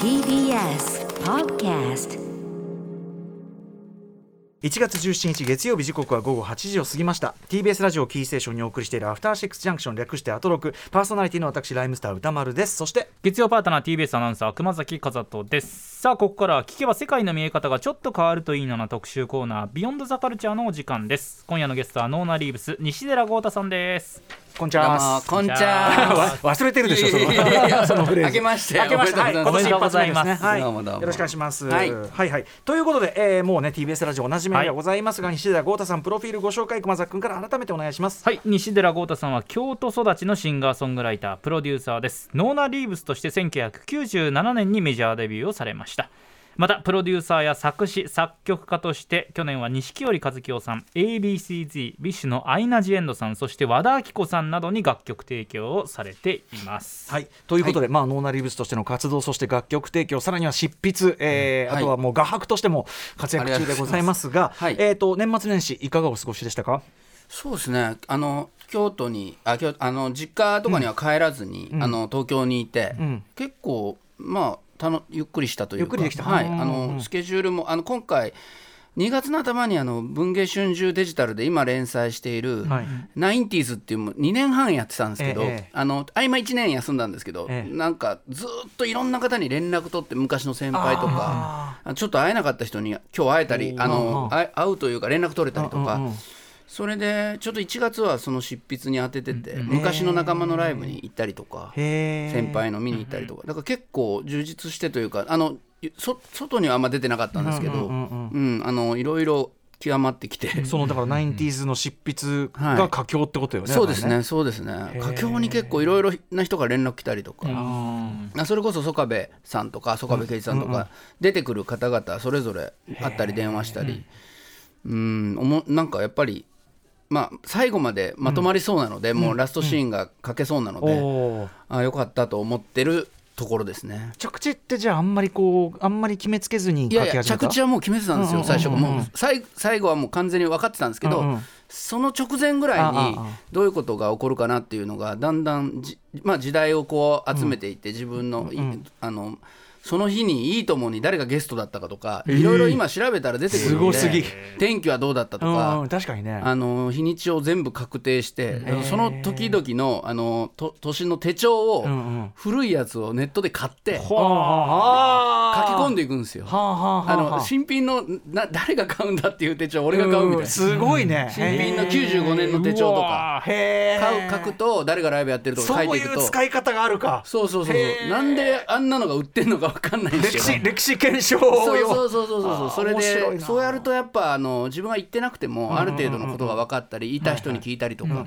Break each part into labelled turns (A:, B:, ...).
A: TBS Podcast
B: 1月17日月曜日時刻は午後8時を過ぎました。TBS ラジオキーステーションにお送りしているアフターシックスジャンクション略してアトロク。パーソナリティの私ライムスター歌丸です。そして
C: 月曜パートナー TBS アナウンサー熊崎和人です。さあここからは聞けば世界の見え方がちょっと変わるといいなな特集コーナービヨンドザカルチャーのお時間です。今夜のゲストはノーナリーブス西寺豪太さんです。
B: こんにちは。
D: こんちは。
B: わ忘れてるでしょそのそのフレーズ。
D: 明けまして
B: 明けまして。はい今年一発目ですね
C: おめでとうございます。
B: はい。よろしくお願いします。は
D: はい。い
B: はい。ということで、えー、もうね TBS ラジオおなじみではございますが、西寺郷太さんプロフィールご紹介熊崎君から改めてお願いします。
C: はい。西寺郷太さんは京都育ちのシンガーソングライタープロデューサーです。ノーナ・リーブスとして1997年にメジャーデビューをされましたまたプロデューサーや作詞作曲家として去年は錦織一清さん ABCZ ビッシュのアイナ・ジ・エンドさんそして和田アキ子さんなどに楽曲提供をされています。
B: はい、ということで、まあ、ノーナリーブスとしての活動そして楽曲提供さらには執筆、えー
D: はい。
B: あとはもう画伯としても活躍中でございますが
D: はい。
B: えー、と年末年始いかがお過ごしでしたか？
D: そうですね。あの京都にあ京あの実家とかには帰らずに、あの東京にいて、
B: ん。
D: 結構まあたのゆっくりしたというか、あのスケジュールもあの今回。2月の頭にあの文芸春秋デジタルで今連載している
B: はい「
D: ナインティーズっていう2年半やってたんですけど、
B: ええ。
D: あの合間1年休んだんですけど、
B: ええ。
D: なんかずっといろんな方に連絡取って昔の先輩とかあちょっと会えなかった人に今日会えたりあの会うというか連絡取れたりとか、それでちょっと1月はその執筆に当ててて、昔の仲間のライブに行ったりとか、先輩の見に行ったりとかだから結構充実してというかあのそ外にはあんま出てなかったんですけど、
B: うん
D: うんあのいろいろ極まってきて。
B: そのだからナインティーズの執筆
D: はい。
B: が佳境ってことよね、
D: そうですね、そうですね。佳境に結構いろいろな人から連絡来たりとか、あそれこそ曽我部さんとか曽我部圭一さんとか出てくる方々それぞれ会ったり電話したり、うん、おもなんかやっぱりまあ最後までまとまりそうなので、もうラストシーンが書けそうなので、
B: おー
D: あよかったと思ってるところですね。
B: 着地ってじゃああんまりこうあんまり決めつけずに
D: いやいや着地はもう決めてたんですよ、
B: うんうんうんうん。
D: 最初も。う最最後はもう完全に分かってたんですけど、
B: うんうん。
D: その直前ぐらいにどういうことが起こるかなっていうのがだんだんじ、まあ、時代をこう集めていって自分の,い、あのその日にいいともに誰がゲストだったかとか、いろいろ今調べたら出てくるのです
B: ぎ。
D: 天気はどうだったと
B: うん
D: か、
B: うん確かにね。
D: あの日にちを全部確定して、その時々のあのと年の手帳を、古いやつをネットで買って書き
B: は
D: 込んでいくんですよ。
B: はあ
D: の新品のな誰が買うんだっていう手帳俺が買うみたい
B: ん
D: な
B: すごいね。
D: 新品の95年の手帳とか買う書くと誰がライブやってるとか
B: そうい
D: 書いていくと。
B: う使い方があるか。
D: そうそうそうなんであんなのが売ってんのか分かんないんです
B: 歴
D: けど。
B: 史歴史検証よ
D: そうそうそうそうそう。それでそうやるとやっぱあの自分が言ってなくてもある程度のことが分かったりいた人に聞いたりとか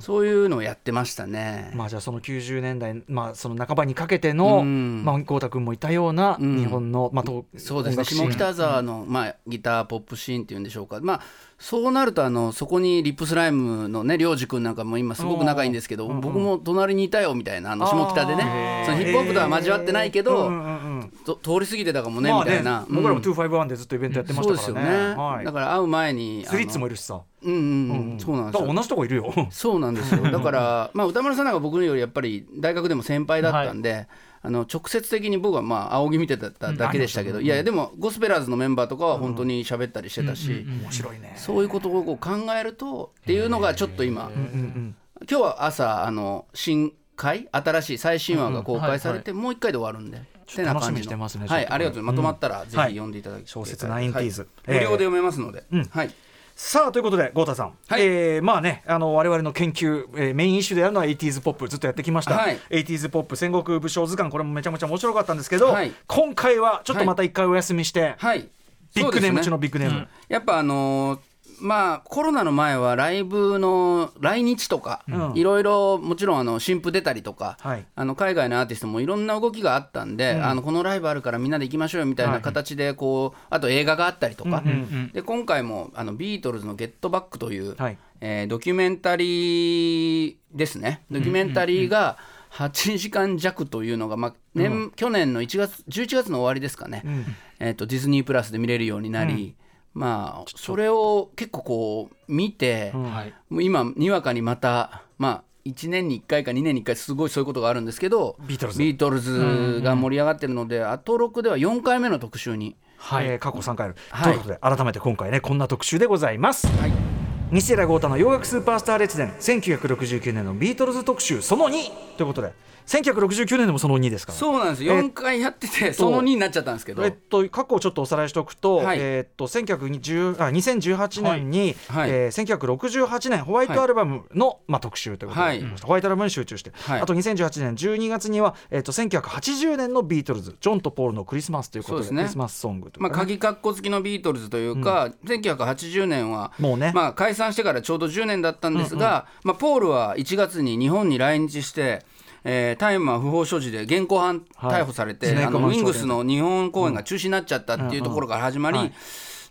D: そういうのをやってましたね。
B: まあじゃあその90年代、まあ、その半ばにかけての、
D: うん。
B: まあ、豪太君もいたような
D: うん。
B: 日本の、まあ、と
D: そうですね。下北沢の、まあ、ギターポップシーンっていうんでしょうか、まあ、そうなるとあのそこにリップスライムのね良二君なんかも今すごく仲いいんですけど、僕も隣にいたよみたいなあの下北でね。そのヒップホップとは交わってないけど、通り過ぎてたかもね、
B: まあ
D: みたいな、
B: 僕らも
D: うん
B: 251でずっとイベントやってましたからね。
D: だから会う前に
B: スリッツもい
D: る
B: るしさ、
D: うんうんうん、そうなんですよ。
B: 同じとこいるよ。
D: そうなんですよ。だから、まあ、歌丸さんなんか僕よりやっぱり大学でも先輩だったんで、あの直接的に僕はまあ仰ぎ見てただけでしたけど、いやいやでもゴスペラーズのメンバーとかは本当に喋ったりしてたし、
B: 面白いね。
D: そういうことをこう考えるとっていうのがちょっと今、今日は朝あの新回新しい最新話が公開されて、もう一回で終わるんで。てな感じ
B: しみにしてますね
D: はい、ありがとうまとまったらぜひ読んでいただき、
B: 小説ナインティーズ。
D: はい無料で読めますので、はい
B: さあということで豪太さん、
D: はい。
B: えーまあねあの我々の研究、えーメインイシューであるのは 80s ポップずっとやってきました、
D: はい。
B: 80s ポップ戦国武将図鑑これもめちゃめちゃ面白かったんですけど、
D: はい。
B: 今回はちょっとまた一回お休みして、
D: はい。
B: ビッグネーム中のビッグネーム、
D: やっぱあのーまあコロナの前はライブの来日とか、
B: うん。
D: いろいろもちろんあの新譜出たりとか、
B: はい。
D: あの海外のアーティストもいろんな動きがあったんで、あのこのライブあるからみんなで行きましょうよみたいな形でこう、あと映画があったりとか、で今回もあのビートルズの「ゲットバック」という、
B: はい。
D: えードキュメンタリーですね。ドキュメンタリーが8時間弱というのが、まあ年去年の1月11月の終わりですかね、えー、とディズニープラスで見れるようになり、まあそれを結構こう見て、う今にわかにまたまあ1年に1回か2年に1回すごいそういうことがあるんですけど
B: ビートルズ。
D: ビートルズが盛り上がってるので、アトロクでは4回目の特集に。
B: はい、えー過去3回ある、
D: はい。
B: ということで改めて今回ねこんな特集でございます。
D: はい。
B: 西寺豪太の洋楽スーパースター列伝1969年のビートルズ特集その2ということで1969年でもその2ですから。
D: そうなんです。
B: え
D: 4回やっててその2になっちゃったんですけど、
B: えっと、過去をちょっとおさらいしておくと,、
D: はい。
B: えっと1920あ2018年に、
D: はい。
B: えー1968年ホワイトアルバムの、まあ、特集ということで、
D: はい。
B: ホワイトアルバムに集中して、
D: はい。
B: あと2018年12月には、えっと1980年のビートルズジョンとポールのクリスマスということでクリスマスソング
D: まあ、鍵括弧付きのビートルズというか、1980年は
B: もうね。
D: まあ、解散してからちょうど10年だったんですが、まあ、ポールは1月に日本に来日して、えー、大麻不法所持で現行犯逮捕されて、
B: はい
D: あのウィングスの日本公演が中止になっちゃったっていうところから始まり、
B: うん。うんはい。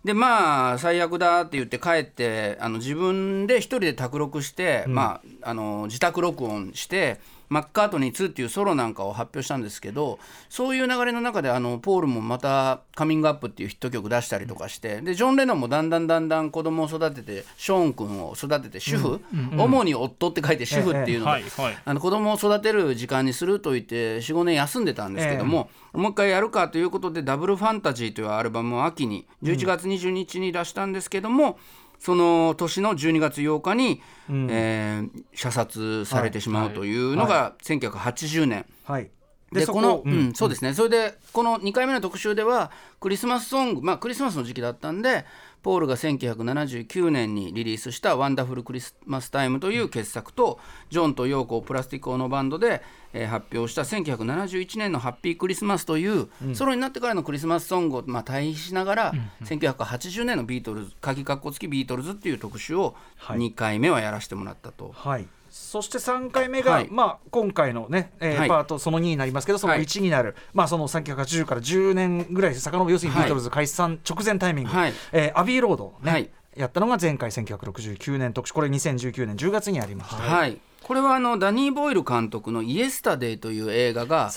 D: でまあ最悪だって言って帰ってあの自分で一人で卓録して、まあ、あの自宅録音して「マッカートニー2」っていうソロなんかを発表したんですけどそういう流れの中であのポールもまた「カミングアップ」っていうヒット曲出したりとかしてでジョン・レノンもだんだんだんだん子供を育ててショーン君を育てて主婦、主に夫って書いて主婦っていうので、
C: はいはい
D: あの子供を育てる時間にすると言って45年休んでたんですけども、もう一回やるかということで「ダブルファンタジー」というアルバムを秋に11月22日に出したんですけども、その年の12月8日に、えー射殺されてしまうというのが1980年。
B: はい。
D: で
B: そ
D: このう
B: うん。
D: んそうですね。それでこの2回目の特集ではクリスマスソングまあクリスマスの時期だったんでポールが1979年にリリースした「 Wonderful Christmastime」という傑作とジョンとヨーコプラスティック・オノ・バンドで、えー発表した1971年の「ハッピークリスマス」という、ソロになってからのクリスマスソングを、まあ、対比しながら、1980年のビートルズ鍵括弧付きビートルズっていう特集を
B: はい。
D: 2回目はやらせてもらったと。
B: はいそして3回目が、
D: はい。
B: まあ、今回のね、えー
D: はい。
B: パートその2になりますけどその
D: はい。
B: 1になる、まあ、その1980から10年ぐらい遡る要するにビ
D: はい。
B: ートルズ解散直前タイミング、
D: はい。
B: えーアビーロード、ね
D: はい。
B: やったのが前回1969年特集。これ2019年10月にありました、
D: はい、これはあのダニー・ボイル監督の「イエスタデイ」という映画が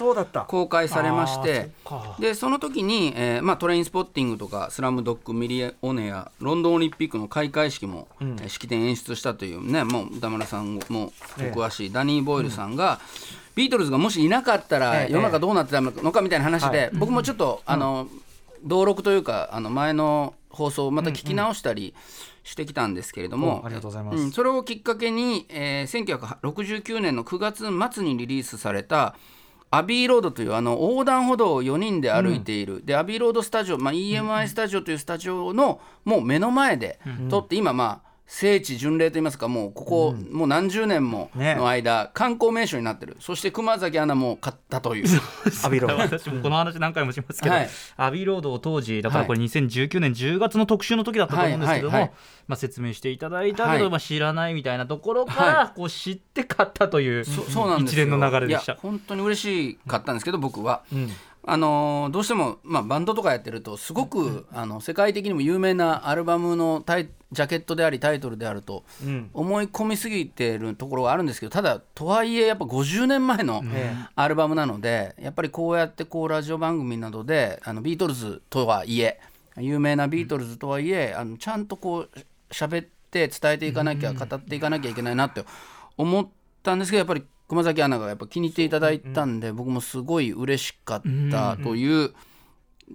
D: 公開されまして
B: そ
D: でその時に、えーまあ、トレインスポッティングとか「スラムドッグミリオネア」ロンドンオリンピックの開会式も、
B: うん。
D: えー式典演出したというねもう歌村さんもお
B: え。え
D: 詳しいダニー・ボイルさんが、ビートルズがもしいなかったら
B: ええ。
D: 世の中どうなってたのかみたいな話で、
B: はい。
D: 僕もちょっと、あの登録というかあの前の放送をまた聞き直したりしてきたんですけれども、
B: おありがとうございます、
D: うん、それをきっかけに、えー1969年の9月末にリリースされたアビーロードというあの横断歩道を4人で歩いている、でアビーロードスタジオ、まあ、EMI スタジオというスタジオのもう目の前で撮って、今まあ聖地巡礼といいますかもうここ、もう何十年も
B: ね
D: の間、観光名所になってる。そして熊崎アナも買ったという。
B: アビーロー。ド
C: 私もこの話何回もしますけど、
D: はい。
C: アビーロードを当時だから
D: はい。
C: これ2019年10月の特集の時だったと思うんですけども、
D: はいはいはい。
C: まあ、説明していただいたけど、
D: はい。
C: まあ、知らないみたいなところから、
D: は
C: こう知って買ったという
D: そそうなんですよ。
C: 一連の流れでした。
D: いや。本当に嬉しかったんですけど僕は。
B: うん
D: あのーどうしても、まあ、バンドとかやってるとすごく、あの世界的にも有名なアルバムのタイジャケットでありタイトルであると
B: うん。
D: 思い込みすぎてるところがあるんですけどただとはいえやっぱ50年前の
B: え
D: アルバムなのでやっぱりこうやってこうラジオ番組などであのビートルズとはいえ有名なビートルズとはいえあのちゃんとこう喋って伝えていかなきゃ語っていかなきゃいけないなって思ったんですけどやっぱり熊崎アナがやっぱ気に入っていただいたんで僕もすごい嬉しかったという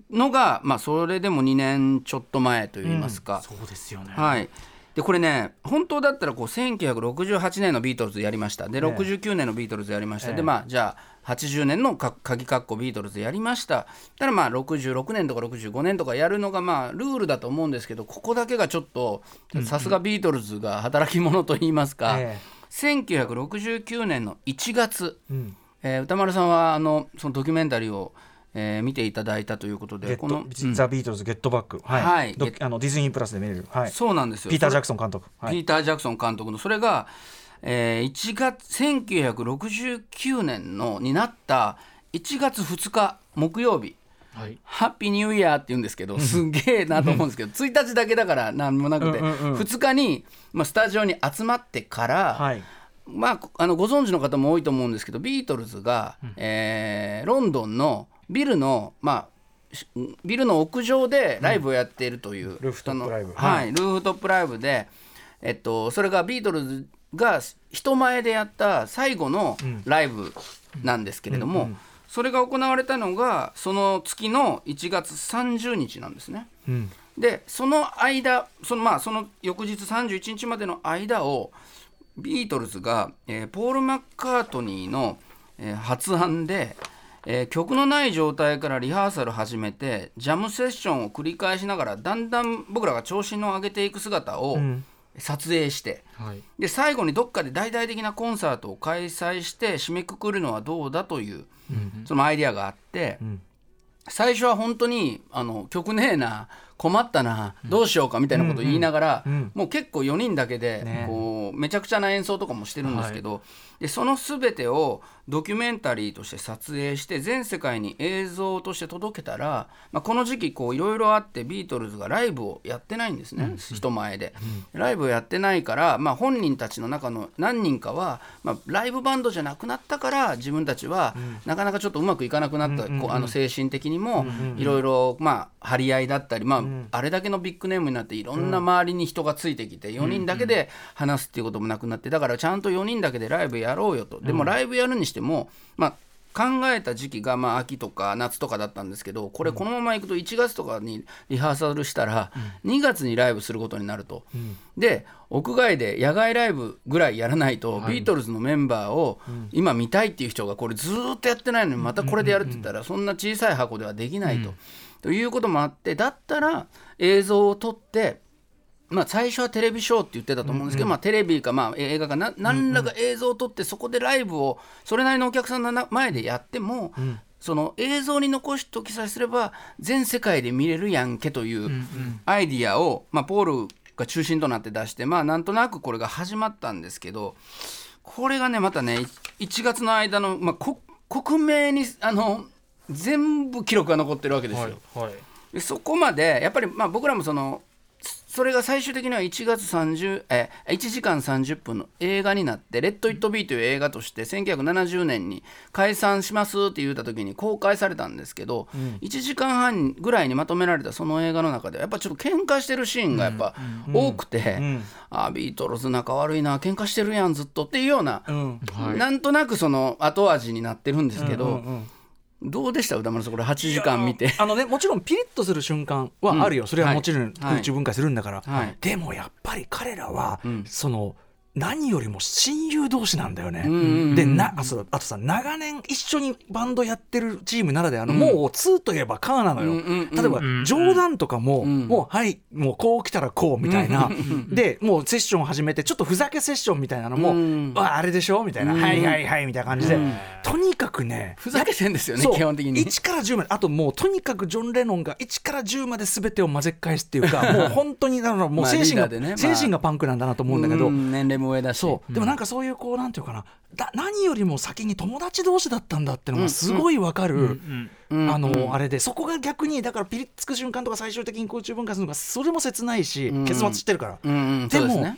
D: のがまあそれでも2年ちょっと前といいますか。
C: そうですよね、
D: はい。でこれね本当だったらこう1968年のビートルズやりました。で
B: ええ。
D: 69年のビートルズやりました、
B: ええ。
D: でまあじゃあ80年のか鍵括弧ビートルズやりました。ただまあ66年とか65年とかやるのがまあルールだと思うんですけどここだけがちょっとさすがビートルズが働き者といいますか、
B: え
D: 1969年の1月、
B: えうん。
D: えー歌丸さんはあのそのドキュメンタリーを、えー見ていただいたということでこの、
B: ザ・ビートルズ・ゲットバック、はい。
D: はい。
B: ドあのディズニープラスで見れる、はい、
D: そうなんですよ。
B: ピーター・ジャ
D: ク
B: クソン監督、はい。
D: ピーター・ジャクソン監督のそれが、えー1月1969年のになった1月2日木曜日
C: はい。
D: ハッピーニューイヤーって言うんですけどすげえなと思うんですけど1日だけだから何もなくて。
B: うんうんうん
D: 2日に、まあ、スタジオに集まってから、
B: はい。
D: まあ、あのご存知の方も多いと思うんですけどビートルズが、えーロンドンのビルのまあしビルの屋上でライブをやっているという、
B: ルーフトップライブ。
D: はい、ルーフトップライブで、えっと、それがビートルズが人前でやった最後のライブなんですけれども、
B: うんうん
D: それが行われたのがその月の1月30日なんですね。
B: うん
D: でその間その,、まあ、その翌日31日までの間をビートルズが、えーポール・マッカートニーの、えー発案で、えー曲のない状態からリハーサル始めてジャムセッションを繰り返しながらだんだん僕らが調子の上げていく姿を
B: ん
D: 撮影して、
C: はい。
D: で最後にどっかで大々的なコンサートを開催して締めくくるのはどうだという、そのアイデアがあって、
B: ん。
D: 最初は本当にあの曲ねえな困ったなどうしようかみたいなことを言いながら、
B: ん。
D: もう結構4人だけで、
B: ね
D: こうめちゃくちゃな演奏とかもしてるんですけど、でその全てをドキュメンタリーとして撮影して全世界に映像として届けたら、まあ、この時期こういろいろあってビートルズがライブをやってないんですね、人前で、ライブをやってないから、まあ、本人たちの中の何人かは、まあ、ライブバンドじゃなくなったから自分たちはなかなかちょっとうまくいかなくなった、こうあの精神的にもいろいろまあ張り合いだったり、まあ、あれだけのビッグネームになっていろんな周りに人がついてきて4人だけで話すっていうこともなくなってだからちゃんと4人だけでライブやろうよと。でもライブやるにしてもまあ考えた時期がまあ秋とか夏とかだったんですけどこれこのままいくと1月とかにリハーサルしたら2月にライブすることになると。で屋外で野外ライブぐらいやらないと、ビートルズのメンバーを今見たいっていう人がこれずーっとやってないのにまたこれでやるって言ったらそんな小さい箱ではできないと。ということもあってだったら映像を撮ってまあ、最初はテレビショーって言ってたと思うんですけど、まあ、テレビかまあ映画かな何らか映像を撮ってそこでライブをそれなりのお客さんの前でやっても、その映像に残しときさえすれば全世界で見れるやんけというアイディアを、まあ、ポールが中心となって出してまあなんとなくこれが始まったんですけどこれがねまたね1月の間の、まあ、こ克明にあの全部記録が残ってるわけですよ。
C: はい。
D: でそこまでやっぱりまあ僕らもそのそれが最終的には1月30え1時間30分の映画になって「レッド・イット・ビー」という映画として1970年に解散しますって言った時に公開されたんですけど、1時間半ぐらいにまとめられたその映画の中ではやっぱちょっと喧嘩してるシーンがやっぱ多くて、あビートルズ仲悪いな喧嘩してるやんずっとっていうような、
B: うん。
D: なんとなくその後味になってるんですけど、
B: うんうん
D: どうでした？歌丸さんこれ8時間見て。
B: あのねもちろんピリッとする瞬間はあるよ、それはもちろん
D: はい
B: 空中分解するんだから、
D: はい
B: でもやっぱり彼らは、
D: ん
B: その何よりも親友同士なんだよね。
D: んうんうん
B: でなあそうあとさ長年一緒にバンドやってるチームならではの、もう2といえばカーなのよ。
D: うんうんうん
B: 例えば、
C: ん
B: 冗談とかも、
D: ん。
B: もうはいもうこう来たらこうみたいな、でもうセッション始めてちょっとふざけセッションみたいなのも、
D: うん。
B: ああれでしょみたいな、
D: うん。
B: はいはいはいみたいな感じで、とにかくね
D: ふざけてんですよね基本的に。
B: 1から10まで。あともうとにかくジョン・レノンが1から10まで全てを混ぜ返すっていうか もう本当にだからもう
D: まあ
B: 精神が、
D: まあ。
B: 精神がパンクなんだなと思うんだけど、
D: うん年齢も上だし。
B: そう。でもなんかそういうこうなんていうかな。だ何よりも先に友達同士だったんだってのがすごいわかる。あの、
D: うん。
B: あれで。そこが逆にだからピリッつく瞬間とか最終的に空中分解するのがそれも切ないし、
D: うん。
B: 結末してるから、でも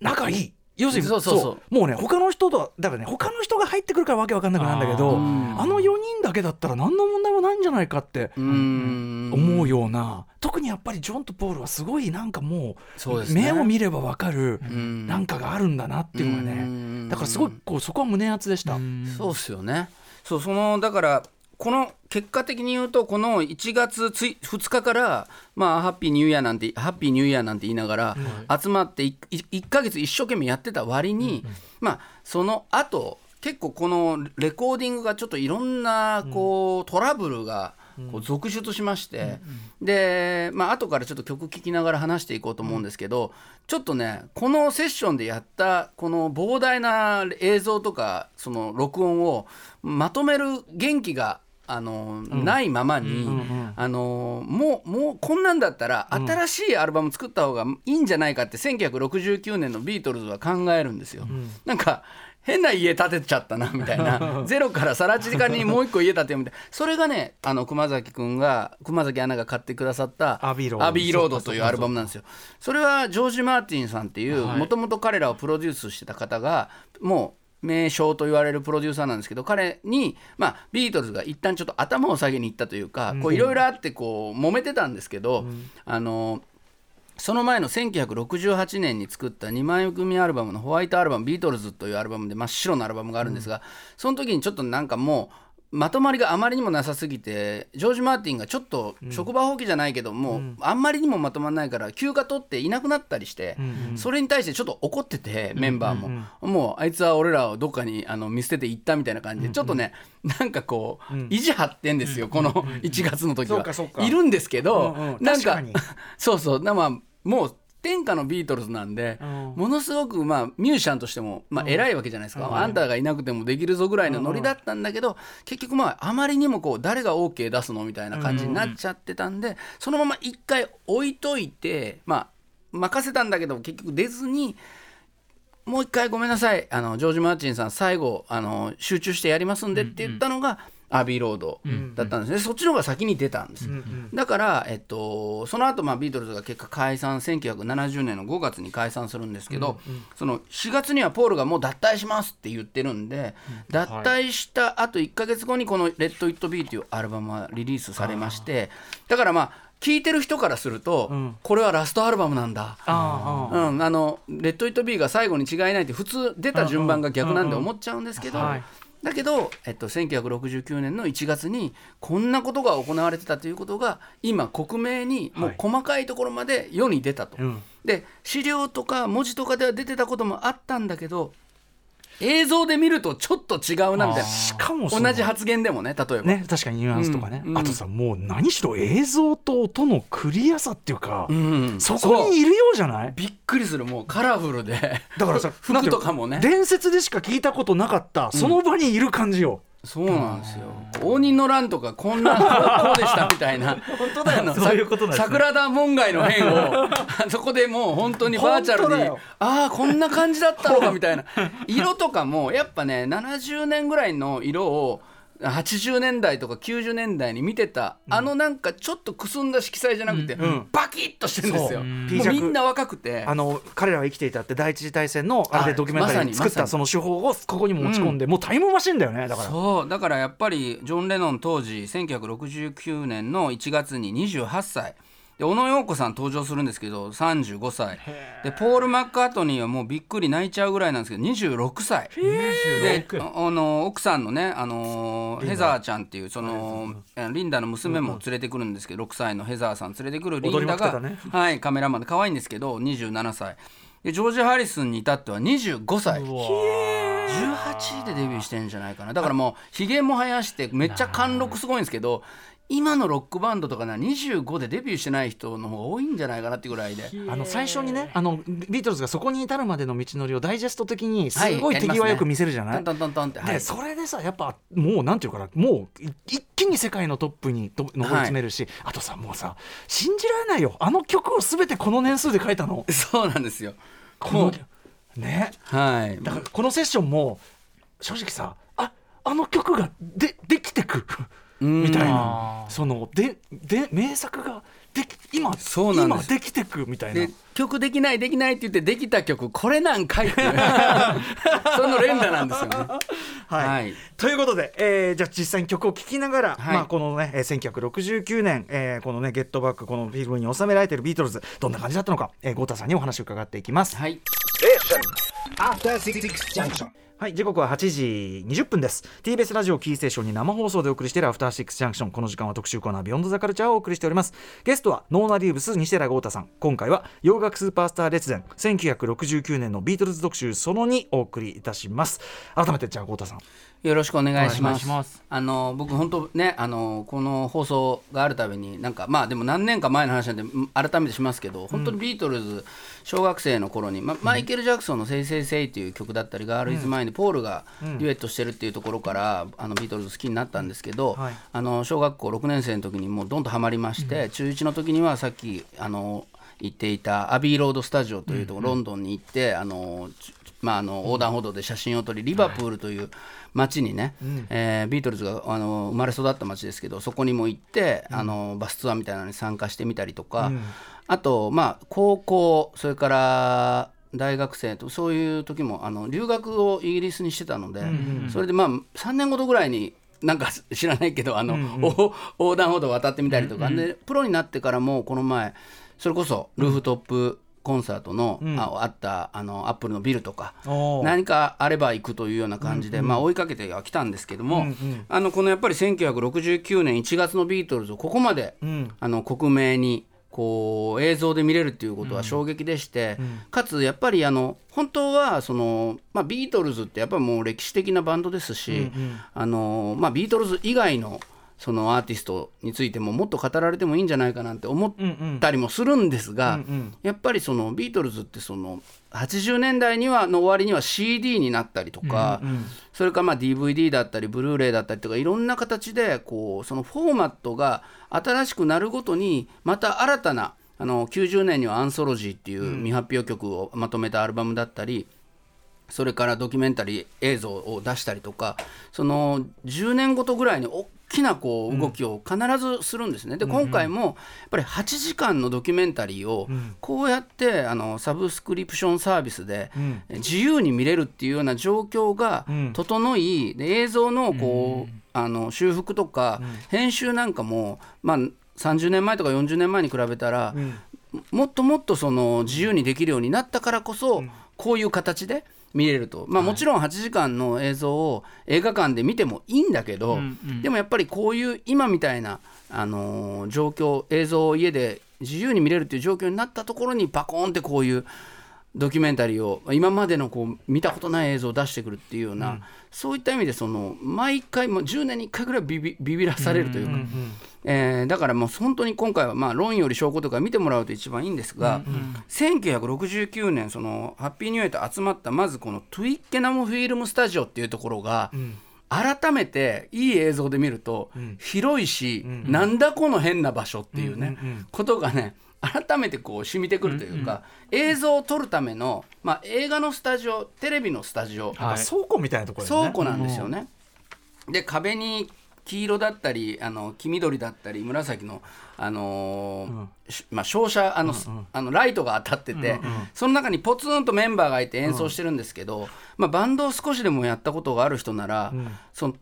B: 仲いい要するに
D: そうそう
B: もうね他の人とはだからね他の人が入ってくるからわけわかんなくなるんだけど
C: あ
B: の4人だけだったら何の問題もないんじゃないかって
D: うん。
B: 思うような、特にやっぱりジョンとポールはすごいなんかもう
D: ね。
B: 目を見ればわかる
D: ん。
B: なんかがあるんだなっていうのが
D: う
B: ね
D: ん。
B: だからすごいこうそこは胸熱でした。
D: そうっすよね。そうそのだからこの結果的に言うとこの1月つい2日からまあハッピーニューイヤーなんてハッピーニューイヤーなんて言いながら集まって 1, ヶ月一生懸命やってた割に、まあその後結構このレコーディングがちょっといろんなこうトラブルがこう続出しまして、でまあ後からちょっと曲聴きながら話していこうと思うんですけど、ちょっとねこのセッションでやったこの膨大な映像とかその録音をまとめる元気があの、ないままに、あのもうもうこんなんだったら新しいアルバム作った方がいいんじゃないかって1969年のビートルズは考えるんですよ。なんか変な家建てちゃったなみたいな。ゼロから更地かにもう一個家建てようみたいな。それがねあの熊崎君が熊崎アナが買ってくださった
B: アビーロード。
D: アビーロードというアルバムなんですよ。それはジョージ・マーティンさんっていう
C: はい。
D: もともと彼らをプロデュースしてた方がもう名将と言われるプロデューサーなんですけど彼に、まあ、ビートルズが一旦ちょっと頭を下げに行ったというかいろいろあってこう揉めてたんですけど、あのその前の1968年に作った2枚組アルバムのホワイトアルバム「ビートルズ」というアルバムで真っ白なアルバムがあるんですが、その時にちょっとなんかもうまとまりがあまりにもなさすぎてジョージ・マーティンがちょっと職場放棄じゃないけども、あんまりにもまとまらないから休暇取っていなくなったりして、それに対してちょっと怒っててメンバーも、もうあいつは俺らをどっかにあの見捨てて行ったみたいな感じで、ちょっとねなんかこう、意地張ってんですよ、この1月の時は。いるんですけど、
B: うんうん
D: なんか そうそう。なまあもう天下のビートルズなんで、
B: うん。
D: ものすごくまあミュージシャンとしてもまあ偉いわけじゃないですか、あんたがいなくてもできるぞぐらいのノリだったんだけど、結局まああまりにもこう誰が OK 出すのみたいな感じになっちゃってたんで、そのまま一回置いといてまあ任せたんだけど結局出ずに。もう一回ごめんなさいあのジョージ・マーチンさん最後あの集中してやりますんでって言ったのが、アービーロードだったんですね、そっちの方が先に出たんです、だから、えっと、その後、まあビートルズが結果解散1970年の5月に解散するんですけど、その4月にはポールがもう脱退しますって言ってるんで、脱退したあと1か月後にこの「レッド・イット・ビー」というアルバムはリリースされましてだからまあ聴いてる人からすると、これはラストアルバムなんだ。うん、あのレッド・イット・ビーが最後に違いないって普通出た順番が逆なんで思っちゃうんですけど、
B: はい
D: だけど、えっと、1969年の1月にこんなことが行われてたということが今克明にもう細かいところまで世に出たと。
B: うん
D: で資料とか文字とかでは出てたこともあったんだけど映像で見るとちょっと違うなみたいな。
B: しかも
D: 同じ発言でもね例えば。
B: ね確かにニュアンスとかね、
D: うんうん。
B: あとさもう何しろ映像と音のクリアさっていうか、
D: うん
B: そこにいるようじゃない？
D: びっくりするもう。カラフルで。
B: だからさ
D: 服とかもね。
B: 伝説でしか聞いたことなかったその場にいる感じよ、
D: そうなんですよ。応仁の乱とかこんな こうでしたみたいな。本当だよ。
C: そういうことなんですね。
D: 桜田門外の変を そこでもう本当にバーチャルにああこんな感じだったのかみたいな。色とかもやっぱね70年ぐらいの色を80年代とか90年代に見てた、あのなんかちょっとくすんだ色彩じゃなくて、
B: ん。
D: バキッとしてるんですよ、みんな若くて。
B: あの彼らは生きていたって第一次大戦のあれ
D: はい。
B: でドキュメンタリーに作ったその手法をここにも持ち込んで、もうタイムマシンだよねだから。
D: そう。だからやっぱりジョン・レノン当時1969年の1月に28歳で小野陽子さん登場するんですけど35歳。でポール・マッカートニーはもうびっくり泣いちゃうぐらいなんですけど26歳。でああの奥さんのねあのヘザーちゃんっていうそのあリンダの娘も連れてくるんですけど6歳のヘザーさん連れてくるリンダが、はい、カメラマンで可愛いんですけど27歳。でジョージ・ハリスンに至っては25歳。
C: うわ
D: 18でデビューしてんじゃないかな。だからもうひげも生やしてめっちゃ貫禄すごいんですけど今のロックバンドとかな25でデビューしてない人の方が多いんじゃないかなっていうぐらいで。
B: あの最初にねあのビートルズがそこに至るまでの道のりをダイジェスト的にす
D: はい
B: ごい手際よく見せるじゃない、
D: トントントントンって、はい。
B: でそれでさやっぱもうなんていうかなもうい一気に世界のトップにと上り詰めるし、あとさもうさ信じられないよ。あの曲を全てこの年数で書いたの。
D: そうなんですよ。
B: このね。
D: はい。
B: だからこのセッションも正直さああの曲がでできてくみたいな。そのでで名作ができ今
D: そうなんです。
B: 今できてくみたいな。
D: で曲できないできないって言ってできた曲これなんかいっていう。その連打なんですよね。
B: はい。
D: はい。
B: ということで、えーじゃあ実際に曲を聴きながら、
D: はい。
B: まあ、このね、えー1969年、えーこのね「ゲットバック」このフィルムに収められているビートルズどんな感じだったのか、えー、ゴータさんにお話を伺っていきます。
D: はい。
A: After Six Junction.
B: はい、時刻は8時20分です。TBS ラジオキーステーションに生放送でお送りしているアフターシックスジャンクション。この時間は特集コーナービヨンドザカルチャーをお送りしております。ゲストはノーナリーブス西寺郷太さん。今回は洋楽スーパースター列伝1969年のビートルズ特集その2お送りいたします。改めてじゃあ郷太さん。
D: よろしくお願いします。
C: ます
D: あの僕本当ねあのこの放送があるたびになんかまあでも何年か前の話なんでうん改めてしますけど本当にビートルズ小学生の頃に、ま、マイケル・ジャクソンの「 Say Say Say」っていう曲だったり「 Girl Is Mine」でポールがデュエットしてるっていうところからあのビートルズ好きになったんですけど、
B: はい。
D: あの小学校6年生の時にもうどんとハマりまして、中1の時にはさっきあの行っていたアビーロードスタジオというところ、ロンドンに行ってあのちまあ、あの横断歩道で写真を撮りリバプールという町にね、えービートルズがあの生まれ育った町ですけどそこにも行って、あのバスツアーみたいなのに参加してみたりとか、あと、まあ、高校それから大学生とそういう時もあの留学をイギリスにしてたので、それでまあ3年ごとぐらいになんか知らないけどあの、お横断歩道渡ってみたりとか、でプロになってからもこの前それこそルーフトップコンサートの、ああったあのアップルのビルとか何かあれば行くというような感じで、まあ、追いかけてはきたんですけども、あのこのやっぱり1969年1月のビートルズをここまで、
B: ん。
D: あの克明にこう映像で見れるっていうことは衝撃でして、かつやっぱりあの本当はその、まあ、ビートルズってやっぱもう歴史的なバンドですし、あのまあ、ビートルズ以外のそのアーティストについてももっと語られてもいいんじゃないかなんて思ったりもするんですが、やっぱりそのビートルズってその80年代にはの終わりには CD になったりとか、それからまあ DVD だったりブルーレイだったりとかいろんな形でこうそのフォーマットが新しくなるごとにまた新たなあの90年には「アンソロジー」っていう未発表曲をまとめたアルバムだったり、それからドキュメンタリー映像を出したりとかその10年ごとぐらいに大きなこう動きを必ずするんですね。で今回もやっぱり8時間のドキュメンタリーをこうやってあのサブスクリプションサービスで自由に見れるっていうような状況が整いで映像のこうあの修復とか編集なんかもまあ30年前とか40年前に比べたらもっともっとその自由にできるようになったからこそ、こういう形で見れると、まあ、もちろん8時間の映像を映画館で見てもいいんだけど、でもやっぱりこういう今みたいな、あのー状況映像を家で自由に見れるっていう状況になったところにバコーンってこういうドキュメンタリーを今までのこう見たことない映像を出してくるっていうような、そういった意味でその毎回もう10年に1回ぐらいビビビビらされるというか、えーだからもう本当に今回はまあ論より証拠とか見てもらうと一番いいんですが、1969年そのハッピーニューイヤーと集まったまずこのトゥイッケナムフィルムスタジオっていうところが、改めていい映像で見ると、広いし、なんだこの変な場所っていうね、ことがね改めてこう染みてくるというか、映像を撮るための、まあ、映画のスタジオテレビのスタジオ、
B: あ倉庫みたいなところですね。
D: 倉庫なんですよね。で壁に黄色だったりあの黄緑だったり紫の、あのーしまあ、照射あの、あのライトが当たってて、その中にポツンとメンバーがいて演奏してるんですけど、まあ、バンドを少しでもやったことがある人なら、その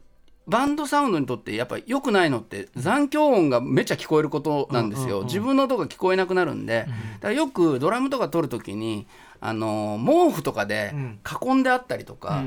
D: バンドサウンドにとってやっぱり良くないのって残響音がめっちゃ聞こえることなんですよ、自分の音が聞こえなくなるんで、だからよくドラムとか撮るときにあの毛布とかで囲んであったりとか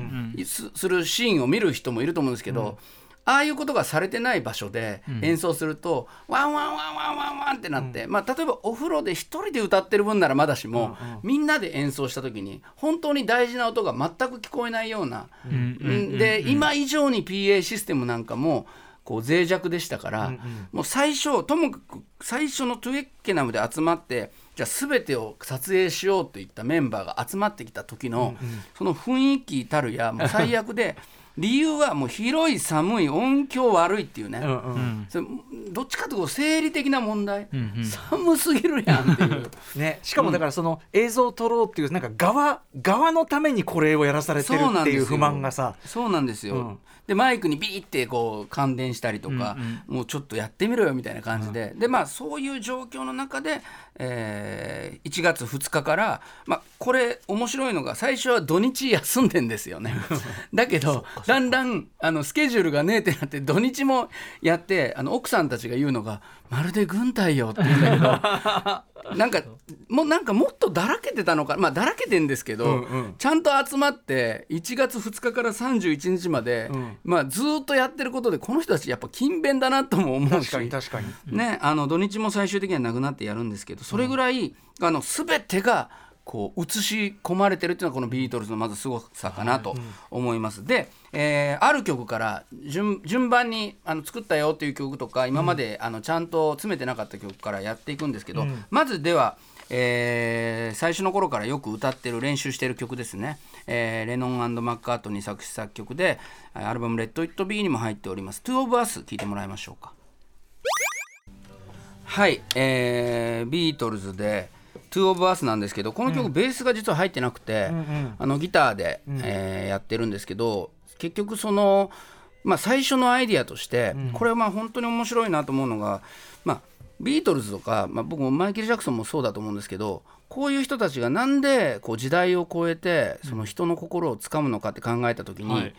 D: すするシーンを見る人もいると思うんですけど、ああいうことがされてない場所で演奏すると、ワンワンワンワンワンワンってなって、まあ、例えばお風呂で一人で歌ってる分ならまだしも、みんなで演奏した時に本当に大事な音が全く聞こえないような、うんで今以上に PA システムなんかもこう脆弱でしたから、もう最初ともかく最初のトゥイッケナムで集まってじゃあ全てを撮影しようといったメンバーが集まってきた時の、その雰囲気たるやもう最悪で 理由はもう広い寒い音響悪いっていうね、
B: うんうん。
D: それどっちかというと生理的な問題、寒すぎるやんっていう。
B: ね、しかもだからその映像を撮ろうっていうなんか側側のためにこれをやらされてるっていう不満がさ。
D: そうなんですよ、
B: うん
D: でマイクにビーってこう感電したりとか、もうちょっとやってみろよみたいな感じで、でまあそういう状況の中で、えー1月2日から、まあ、これ面白いのが最初は土日休んでんですよね。だけどだんだんあのスケジュールがねえってなって土日もやってあの奥さんたちが言うのがまるで軍隊よって言うんだけど なんかもうなんかもっとだらけてたのかまあだらけてんですけど、
B: うんうん。
D: ちゃんと集まって1月2日から31日まで、
B: ん。
D: まあ、ずーっとやってることでこの人たちやっぱ勤勉だなとも思うし。
B: 確かに確かに。
D: ね、あの土日も最終的にはなくなってやるんですけどそれぐらい、あの全てがこう映し込まれてるっていうのはこのビートルズのまず凄さかなと思います。で、えーある曲から順順番にあの作ったよっていう曲とか今まで、あのちゃんと詰めてなかった曲からやっていくんですけど、まずでは、えー最初の頃からよく歌ってる練習してる曲ですね、えーレノンマッカートニー作詞作曲でアルバム「レッド・イット・ビー」にも入っております「Two of Us」聴いてもらいましょうか。はい、えービートルズで「Two of Us」なんですけどこの曲、ベースが実は入ってなくて、あのギターで、えーやってるんですけど結局その、まあ、最初のアイディアとして、これはまあ本当に面白いなと思うのが、まあ、ビートルズとか、まあ、僕もマイケル・ジャクソンもそうだと思うんですけどこういう人たちがなんでこう時代を超えてその人の心をつかむのかって考えた時に、
C: はい。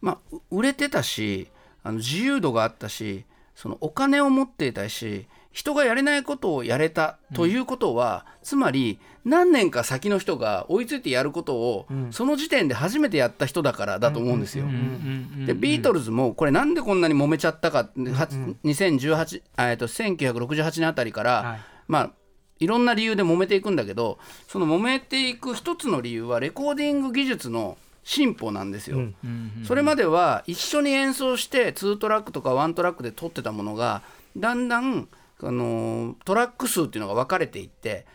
D: まあ、う売れてたしあの自由度があったしそのお金を持っていたし人がやれないことをやれたということは、つまり何年か先の人が追いついてやることを、その時点で初めてやった人だからだと思うんですよ。でビートルズもこれなんでこんなに揉めちゃったか、は2018えっと1968年あたりから、
B: はい。
D: まあいろんな理由で揉めていくんだけどその揉めていく一つの理由はレコーディング技術の進歩なんですよ。それまでは一緒に演奏して2トラックとか1トラックで撮ってたものがだんだん、あのトラック数っていうのが分かれていって、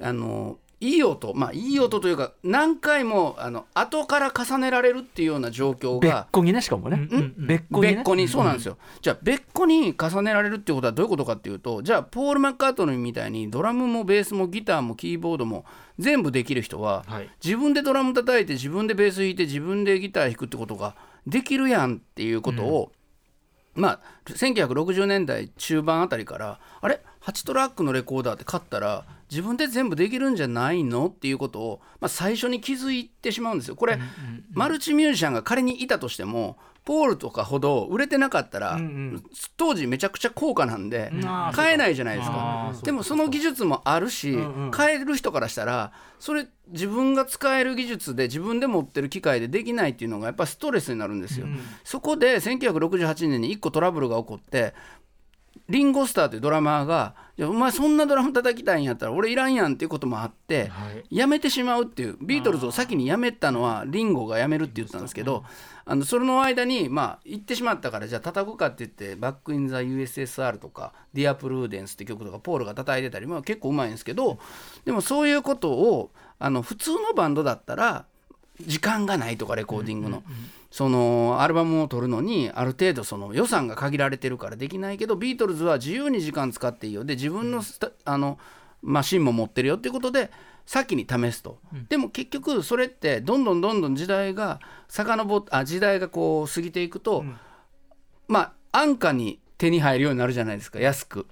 D: あのいい音まあいい音というか何回もあの後から重ねられるっていうような状況
B: 別
D: が
B: 個にねしかもね、別個にね。
D: 別個にそうなんですよ、じゃあ別個に重ねられるっていうことはどういうことかっていうとじゃあポール・マッカートニーみたいにドラムもベースもギターもキーボードも全部できる人は、
C: はい。
D: 自分でドラム叩いて自分でベース弾いて自分でギター弾くってことができるやんっていうことを、まあ1960年代中盤あたりからあれ？8トラックのレコーダーって買ったら自分で全部できるんじゃないの？っていうことを、まあ、最初に気づいてしまうんですよ。これ、マルチミュージシャンが仮にいたとしてもポールとかほど売れてなかったら、当時めちゃくちゃ高価なんで、買えないじゃないですか。でもその技術もあるし、買える人からしたらそれ自分が使える技術で自分で持ってる機械でできないっていうのがやっぱストレスになるんですよ。そこで1968年に1個トラブルが起こってリンゴスターというドラマーが「いやお前そんなドラム叩きたいんやったら俺いらんやん」っていうこともあって、やめてしまうっていうビートルズを先にやめたのはリンゴがやめるって言ってたんですけど、あのその間にまあ行ってしまったからじゃあ叩くかって言って「 Back in the USSR」とか「 Dear Prudence」って曲とかポールが叩いてたり、まあ、結構うまいんですけどでもそういうことをあの普通のバンドだったら時間がないとかレコーディングの、そのアルバムを撮るのにある程度その予算が限られてるからできないけどビートルズは自由に時間使っていいよ。で自分のスタあのマシンも持ってるよっていうことで先に試すと、でも結局それってどんどんどんどん時代が遡っあ時代がこう過ぎていくと、まあ安価に手に入るようになるじゃないですか安く。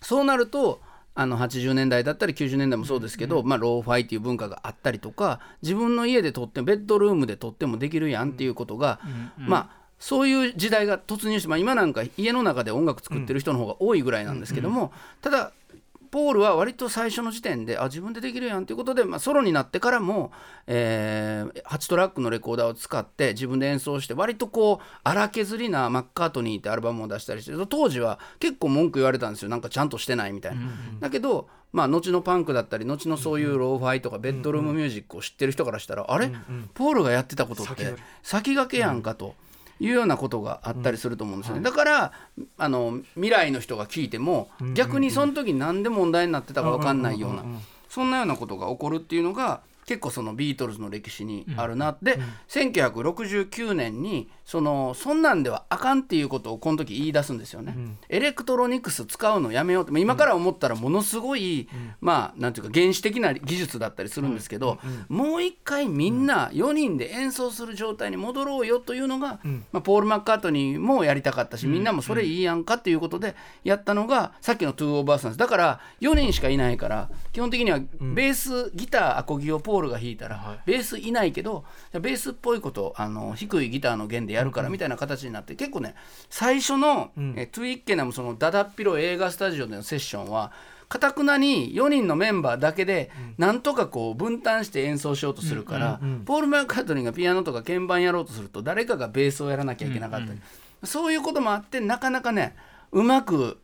D: そうなるとあの80年代だったり90年代もそうですけど、まあ、ローファイっていう文化があったりとか自分の家で録ってもベッドルームで録ってもできるやんっていうことが、まあそういう時代が突入して、まあ、今なんか家の中で音楽作ってる人の方が多いぐらいなんですけども、ただポールは割と最初の時点であ自分でできるやんということで、まあ、ソロになってからも、えー8トラックのレコーダーを使って自分で演奏して割とこう荒削りなマッカートニーってアルバムを出したりして当時は結構文句言われたんですよ。なんかちゃんとしてないみたいな。だけどまあ、後のパンクだったり後のそういうローファイとかベッドルームミュージックを知ってる人からしたら、あれ、ポールがやってたことって先駆けやんかと。いうようなことがあったりすると思うんですよね、だからあの未来の人が聞いても、逆にその時何で問題になってたか分かんないような、そんなようなことが起こるっていうのが結構そのビートルズの歴史にあるな。って、1969年にそのそんなんではあかんっていうことをこの時言い出すんですよね、エレクトロニクス使うのやめようって。まあ今から思ったらものすごい、まあなんていうか原始的な技術だったりするんですけど、もう一回みんな4人で演奏する状態に戻ろうよというのが、まあ、ポール・マッカートニーもやりたかったし、みんなもそれいいやんかっていうことでやったのがさっきの「 Two of Us」なんです。だから4人しかいないから基本的にはベース、ギターアコギをポールが弾いたら、ベースいないけどベースっぽいことあの低いギターの弦でやるからみたいな形になって結構ね最初の、えトゥイッケナムそのダダっ広映画スタジオでのセッションはかたくなに4人のメンバーだけでなんとかこう分担して演奏しようとするから、ポール・マッカートニーがピアノとか鍵盤やろうとすると誰かがベースをやらなきゃいけなかったり、そういうこともあってなかなかねうまく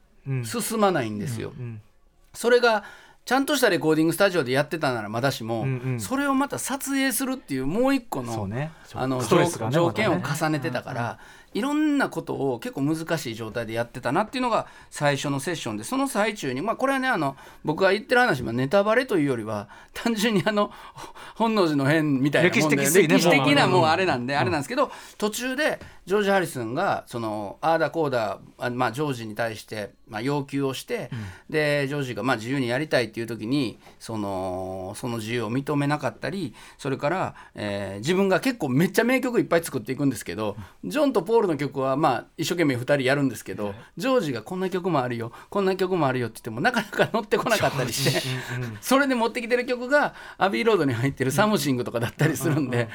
D: 進まないんですよ。それがちゃんとしたレコーディングスタジオでやってたならまだしも、それをまた撮影するっていうもう一個の,、
B: ね。
D: あの
B: ね
D: 条件を重ねてたから、いろんなことを結構難しい状態でやってたなっていうのが最初のセッションでその最中に。まあこれはねあの僕が言ってる話はネタバレというよりは単純にあの 本能寺の変みたいな
B: 歴史的推ね
D: 歴史的な
B: もう
D: あれなんであれなんですけど途中でジョージ・ハリスンがそのああだこうだあまあジョージに対してまあ要求をしてでジョージがまあ自由にやりたいっていう時にそのその自由を認めなかったりそれからえー自分が結構めっちゃ名曲いっぱい作っていくんですけどジョンとポールの曲はまあ一生懸命2人やるんですけど、ジョージがこんな曲もあるよこんな曲もあるよって言ってもなかなか乗ってこなかったりしてそれで持ってきてる曲がアビーロードに入ってる「サムシング」とかだったりするんで。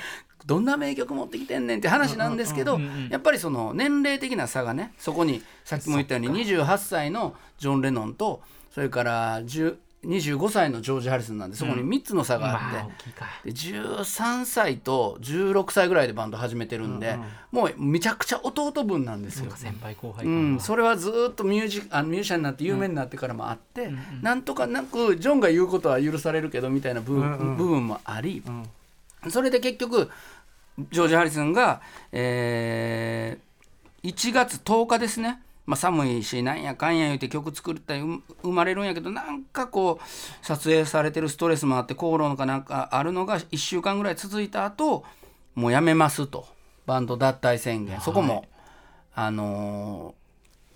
D: どんな名曲持ってきてんねんって話なんですけどやっぱりその年齢的な差がねそこにさっきも言ったように28歳のジョン・レノンとそれから10 25歳のジョージ・ハリスンなんでそこに3つの差があって、で13歳と16歳ぐらいでバンド始めてるんで、もうめちゃくちゃ弟分なんですよ。
C: 先輩後輩
D: うん、それはずーっとミュージあのミュージシャンになって有名になってからもあって、なんとかなくジョンが言うことは許されるけどみたいな部,、部分もあり、それで結局ジョージ・ハリスンが、えー1月10日ですね、まあ、寒いしなんやかんや言うて曲作ったりう生まれるんやけどなんかこう撮影されてるストレスもあって口論かなんかあるのが1週間ぐらい続いた後もうやめますと。バンド脱退宣言、そこもあのー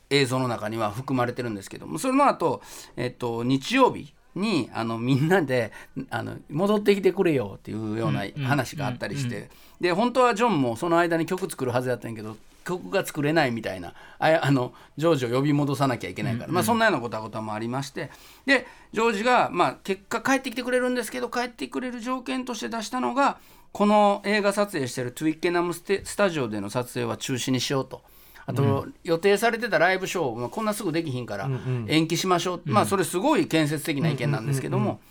D: 映像の中には含まれてるんですけどもその後、えっと日曜日にあのみんなであの戻ってきてくれよっていうような話があったりして、で本当はジョンもその間に曲作るはずやったんやけど曲が作れないみたいなあやあのジョージを呼び戻さなきゃいけないから、まあ、そんなようなことはこともありまして。でジョージが、まあ、結果帰ってきてくれるんですけど帰ってくれる条件として出したのがこの映画撮影してるトゥイッケナムステスタジオでの撮影は中止にしようと。あと、予定されてたライブショー、まあ、こんなすぐできひんから延期しましょう、まあそれすごい建設的な意見なんですけども、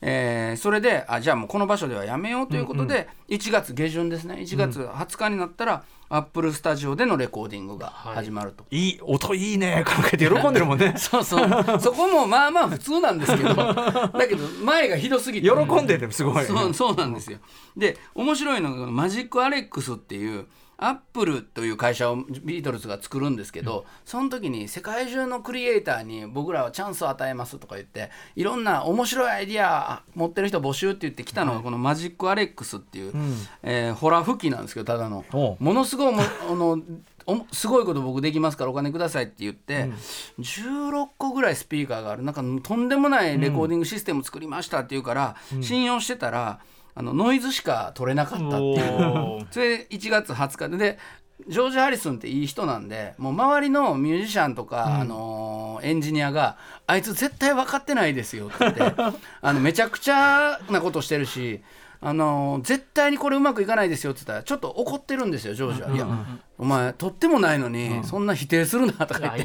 D: えーそれであじゃあもうこの場所ではやめようということで、1月下旬ですね。1月20日になったら、アップルスタジオでのレコーディングが始まると。
B: いい音いいね。考えて喜んでるもんね。
D: そうそう。そこもまあまあ普通なんですけど。だけど前がひどすぎて。
B: 喜んでてすごい
D: そうそうなんですよ。で面白いのがマジックアレックスっていうアップルという会社をビートルズが作るんですけど、その時に世界中のクリエイターに僕らはチャンスを与えますとか言っていろんな面白いアイディア持ってる人募集って言ってきたのがこのマジックアレックスっていう、えーホラー吹きなんですけどただの。ものすごいも あのおすごいこと僕できますからお金くださいって言って、16個ぐらいスピーカーがある。なんかとんでもないレコーディングシステム作りましたって言うから、信用してたらあのノイズしか取れなかったっていう それで1月20日ででジョージ・ハリスンっていい人なんでもう周りのミュージシャンとか、あのーエンジニアが「あいつ絶対分かってないですよ」って言って あのめちゃくちゃなことしてるし。あのー絶対にこれうまくいかないですよって言ったらちょっと怒ってるんですよジョージは。いやお前とってもないのに、そんな否定するなとか言って、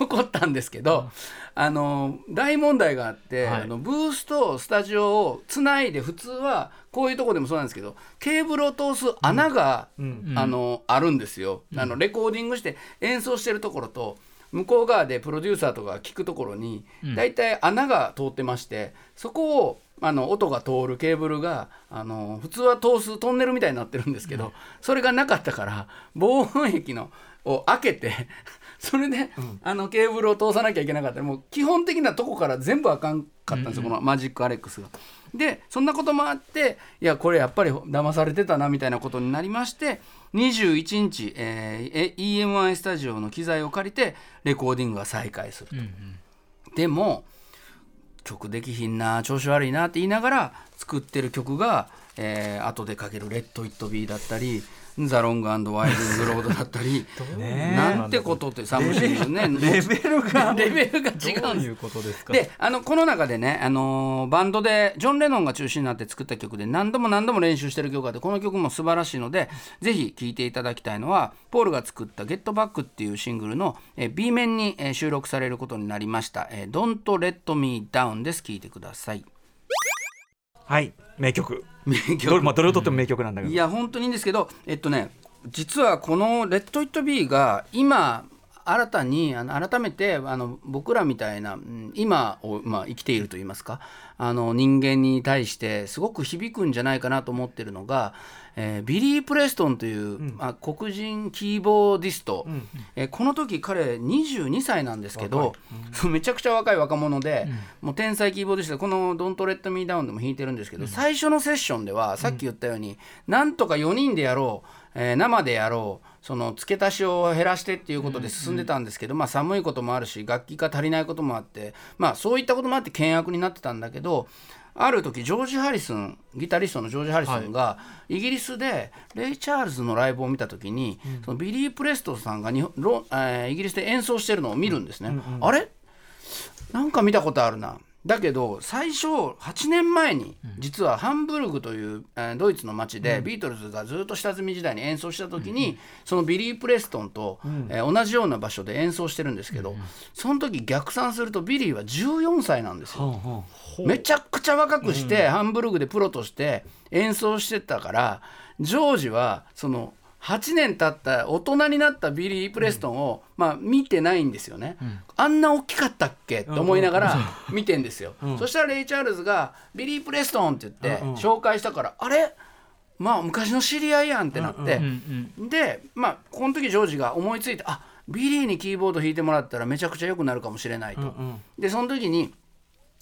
D: 怒ったんですけど、あの大問題があって、
C: はい。
D: あのブースとスタジオをつないで普通はこういうとこでもそうなんですけどケーブルを通す穴が、あのあるんですよ、あのレコーディングして演奏してるところと向こう側でプロデューサーとかが聞くところに大体穴が通ってましてそこをあの音が通るケーブルがあの普通は通すトンネルみたいになってるんですけど、それがなかったから防音壁のを開けて それで、あのケーブルを通さなきゃいけなかった。もう基本的なとこから全部あかんかったんですよ、このマジックアレックスが。でそんなこともあっていやこれやっぱり騙されてたなみたいなことになりまして21日、えーえ EMI スタジオの機材を借りてレコーディングが再開すると。でも曲できひんな調子悪いなって言いながら作ってる曲が、えー後でかける「 Let It Be」だったり「 The Long and Winding Road」だったり なんてことって Something ね。
B: レベルが。
D: レベルが違
C: どうんい
D: うです
C: うことですか？
D: であのこの中でね、あのーバンドでジョン・レノンが中心になって作った曲で何度も何度も練習してる曲があってこの曲も素晴らしいのでぜひ聴いていただきたいのはポールが作った「Get Back」っていうシングルの、えー B 面に、えー収録されることになりました「えー Don't Let Me Down」です。聴いてください。
B: はい。名曲
D: 名
B: どれ,、まあ、どれをとっても名曲なんだけど。
D: いや本当にいいんですけどえっとね実はこの「レッド・イット・ビー」が今新たにあの改めてあの僕らみたいなうん今を、まあ、生きているといいますかあの人間に対してすごく響くんじゃないかなと思ってるのが、えービリー・プレストンという、まあ、黒人キーボーディスト、えーこの時彼22歳なんですけど、めちゃくちゃ若い若者で、もう天才キーボードィストでこの「Don't Let Me Down」でも弾いてるんですけど、最初のセッションではさっき言ったように、なんとか4人でやろう、えー生でやろうその付け足しを減らしてっていうことで進んでたんですけど、まあ、寒いこともあるし楽器が足りないこともあって、まあ、そういったこともあって険悪になってたんだけどある時ジョージ・ハリスンギタリストのジョージ・ハリスンが、イギリスでレイ・チャールズのライブを見た時に、そのビリー・プレストンさんが日本ロ、えーイギリスで演奏してるのを見るんですね。あれ？なんか見たことあるな。だけど最初8年前に実はハンブルグという、えードイツの町でビートルズがずっと下積み時代に演奏した時に、そのビリー・プレストンと、えー同じような場所で演奏してるんですけど、その時逆算するとビリーは14歳なんですよ。めちゃくちゃ若くして、ハンブルグでプロとして演奏してたからジョージはその8年経った大人になったビリー・プレストンを、まあ、見てないんですよね、あんな大きかったっけ？と思いながら 見てんですよ、そしたらレイ・チャールズが「ビリー・プレストン」って言って紹介したから、あれ？まあ昔の知り合いやんってなって、でまあこの時ジョージが思いついてあビリーにキーボード弾いてもらったらめちゃくちゃ良くなるかもしれないと。でその時に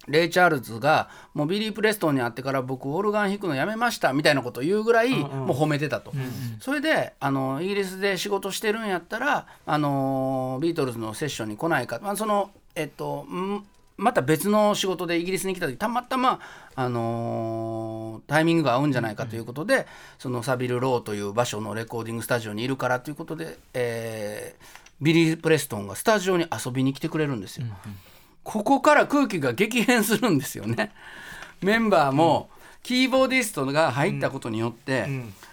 D: レイ・チャールズがもうビリー・プレストンに会ってから僕オルガン弾くのやめましたみたいなことを言うぐらいもう褒めてたと、それであのイギリスで仕事してるんやったらあのビートルズのセッションに来ないか、まあ、そのえっとんまた別の仕事でイギリスに来た時たまたま、あのータイミングが合うんじゃないかということで、そのサビル・ローという場所のレコーディングスタジオにいるからということで、えービリー・プレストンがスタジオに遊びに来てくれるんですよ。ここから空気が激変するんですよね。メンバーもキーボーディストが入ったことによって、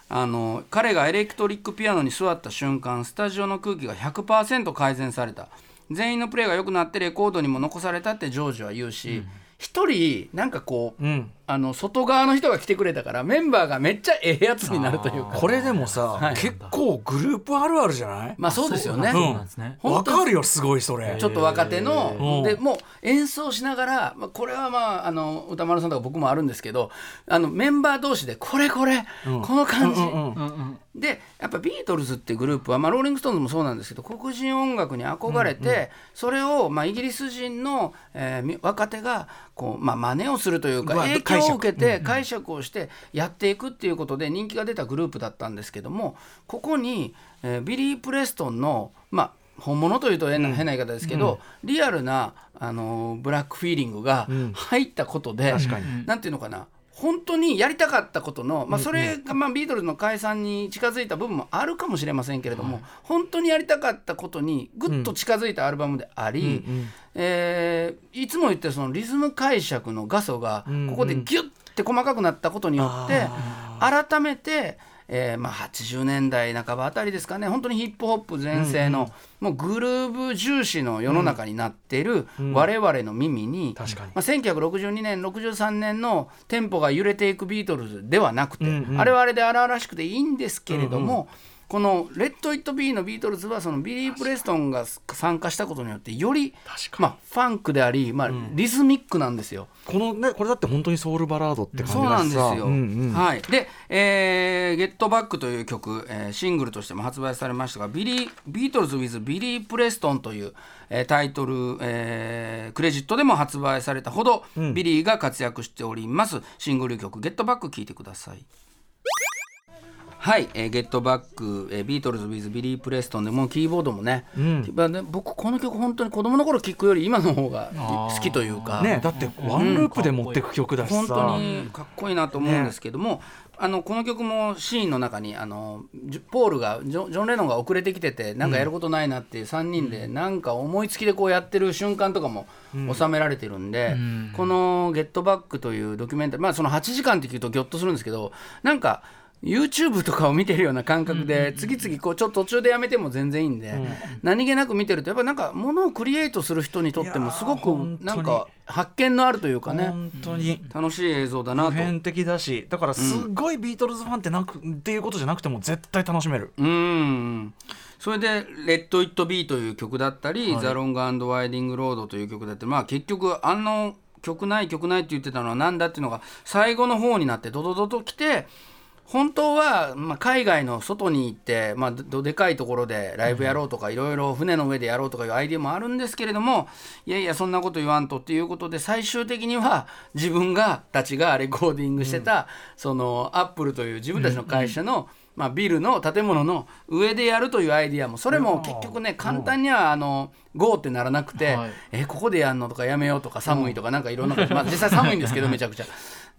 D: あの彼がエレクトリックピアノに座った瞬間スタジオの空気が100%改善された。全員のプレーが良くなってレコードにも残されたってジョージは言うし一、人なんかこう、
B: うん
D: あの外側の人が来てくれたからメンバーがめっちゃええやつになるというか。
B: これでもさ、
D: はい。
B: 結構グループあるあるじゃない？
D: まあそうですよね。
C: そうなんですね。
D: 本当わ
B: かるよすごいそれ。
D: ちょっと若手の、
B: うん。
D: でもう演奏しながら、まあ、これはまああの宇多丸さんとか僕もあるんですけどあのメンバー同士でこれこれ、この感じ、でやっぱビートルズっていうグループは、まあ、ローリング・ストーンズもそうなんですけど黒人音楽に憧れて、それを、まあ、イギリス人の、えーみ若手がこう、まあ、真似をするというか
B: まあ
D: 影響を受けて解釈をしてやっていくっていうことで人気が出たグループだったんですけどもここに、えービリー・プレストンのまあ本物というと変な,、変な言い方ですけど、リアルな、あのーブラックフィーリングが入ったことで、
B: 確かに。
D: なんていうのかな本当にやりたかったことの、まあ、それがまあビートルズの解散に近づいた部分もあるかもしれませんけれども、本当にやりたかったことにぐっと近づいたアルバムであり、えーいつも言ってるそのリズム解釈の画素がここでギュッて細かくなったことによって改めて、えーまあ、80年代半ばあたりですかね。本当にヒップホップ全盛の、もうグルーブ重視の世の中になっている我々の耳に、
B: 確かに。
D: まあ、1962年63年のテンポが揺れていくビートルズではなくて、
B: うんうん。
D: あれはあれで荒々しくていいんですけれども、この「レット・イット・ビー」のビートルズはそのビリー・プレストンが参加したことによってより、まあ、ファンクであり、まあ、リズミックなんですよ。
B: このねこれだって本当にソウルバラードって感じ
D: そうなんですよ。
B: うんうん
D: はい。で、えー、ゲットバックという曲、えーシングルとしても発売されましたが、ビリービートルズ with ビリー・プレストンという、えータイトル、えークレジットでも発売されたほど、ビリーが活躍しておりますシングル曲ゲットバック聴いてください。はい、えー、ゲットバック、えー、ビートルズ with ビリー・プレストンでもうキーボードもね,、まあね僕この曲本当に子供の頃聴くより今の方が好きというか。
B: ねだってワンループで持ってく曲だしさ、
D: 本当にかっこいいなと思うんですけども、あのこの曲もシーンの中にあのポールがジョジョン・レノンが遅れてきててなんかやることないなっていう3人でなんか思いつきでこうやってる瞬間とかも収められてるんで、この「ゲットバック」というドキュメンタリーまあその8時間って聞くとギョッとするんですけどなんか YouTube とかを見てるような感覚で次々こうちょっと途中でやめても全然いいんで、何気なく見てるとやっぱなんかものをクリエイトする人にとってもすごくなんか発見のあるというかね。
B: 本当に。
D: 楽しい映像だなと。
B: 普。遍的だしだからすごいビートルズファンってなく、っていうことじゃなくても絶対楽しめる。
D: うんそれで「レット・イット・ビー」という曲だったり「ザ・ロング・アンド・ワインディング・ロード」という曲だったりまあ結局あの曲ない曲ないって言ってたのはなんだっていうのが最後の方になってドドドと来て本当は、まあ、海外の外に行って、まあ、どどでかいところでライブやろうとか、いろいろ船の上でやろうとかいうアイデアもあるんですけれどもいやいやそんなこと言わんとっていうことで最終的には自分がたちがレコーディングしてた、そのアップルという自分たちの会社の、まあ、ビルの建物の上でやるというアイディアもそれも結局ね簡単にはあの GO ってならなくて、
C: はい。
D: えここでやんのとかやめようとか寒いとかなんかいろんな まあ、実際寒いんですけどめちゃくちゃ